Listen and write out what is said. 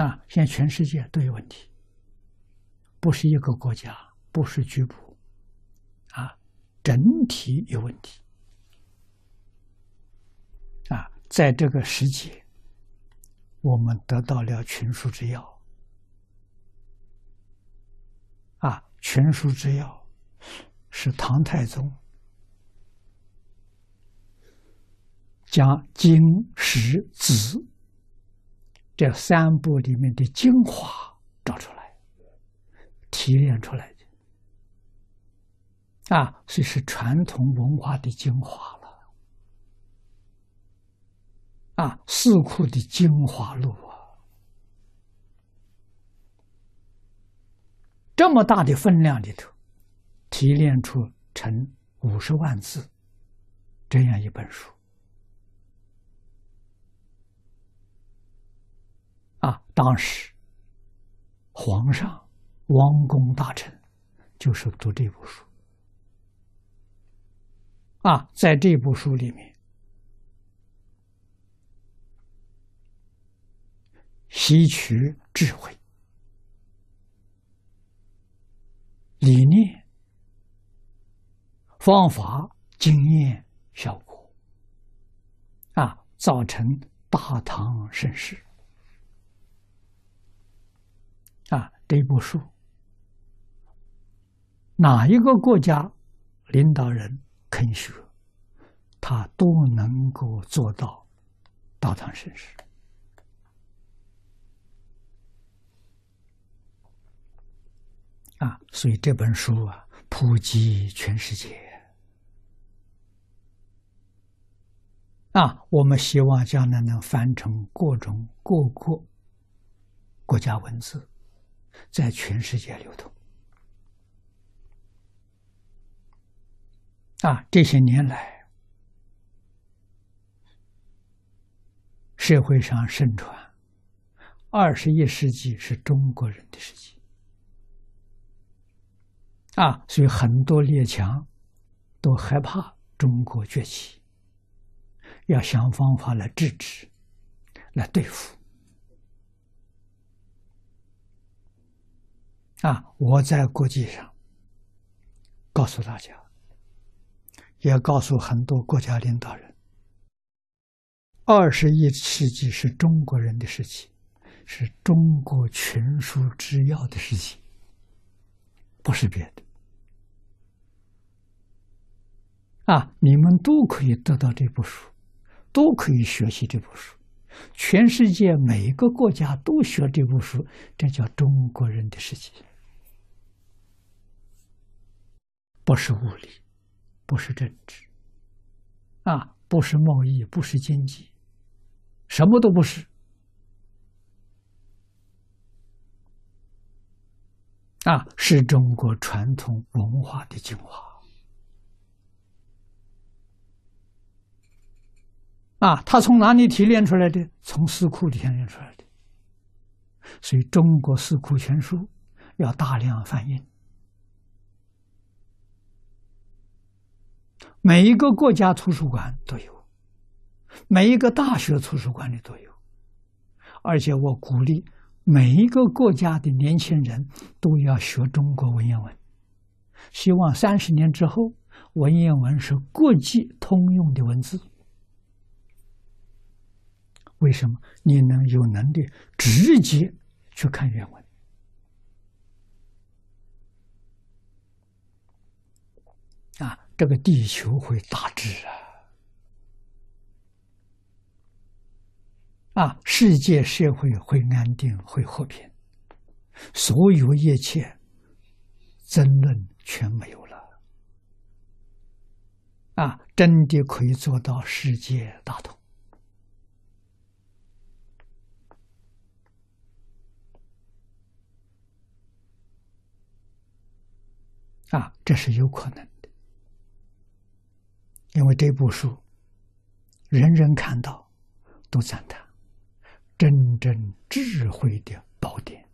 啊，现在全世界都有问题，不是一个国家，不是局部，啊，整体有问题。啊，在这个时节，我们得到了群书之要。啊，群书之要是唐太宗将经、史、子。这三部里面的精华找出来，提炼出来的啊，所以是传统文化的精华了啊，四库的精华录啊，这么大的分量里头，提炼出成五十万字这样一本书。啊，当时皇上、王公大臣就是读这部书。啊，在这部书里面，吸取智慧、理念、方法、经验、效果，啊，造成大唐盛世。啊，这部书，哪一个国家领导人肯学，他都能够做到大唐盛世。啊，所以这本书啊，普及全世界。啊，我们希望将来能翻成各种各国国家文字。在全世界流通啊！这些年来，社会上盛传，二十一世纪是中国人的世纪啊！所以很多列强都害怕中国崛起，要想方法来制止、来对付。啊！我在国际上告诉大家，也告诉很多国家领导人：二十一世纪是中国人的事情，是中国群书之要的事情，不是别的。啊！你们都可以得到这部书，都可以学习这部书，全世界每一个国家都学这部书，这叫中国人的事情。不是物理，不是政治，啊，不是贸易，不是经济，什么都不是，啊，是中国传统文化的精华，啊，它从哪里提炼出来的？从四库里提炼出来的，所以中国四库全书要大量翻印。每一个国家图书馆都有，每一个大学图书馆里都有，而且我鼓励每一个国家的年轻人都要学中国文言文，希望三十年之后文言文是国际通用的文字。为什么？你能有能力直接去看原文啊？这个地球会大治啊！啊，世界社会会安定，会和平，所有一切争论全没有了。啊，真的可以做到世界大同。啊，这是有可能。因为这部书，人人看到都赞叹，真正智慧的宝典。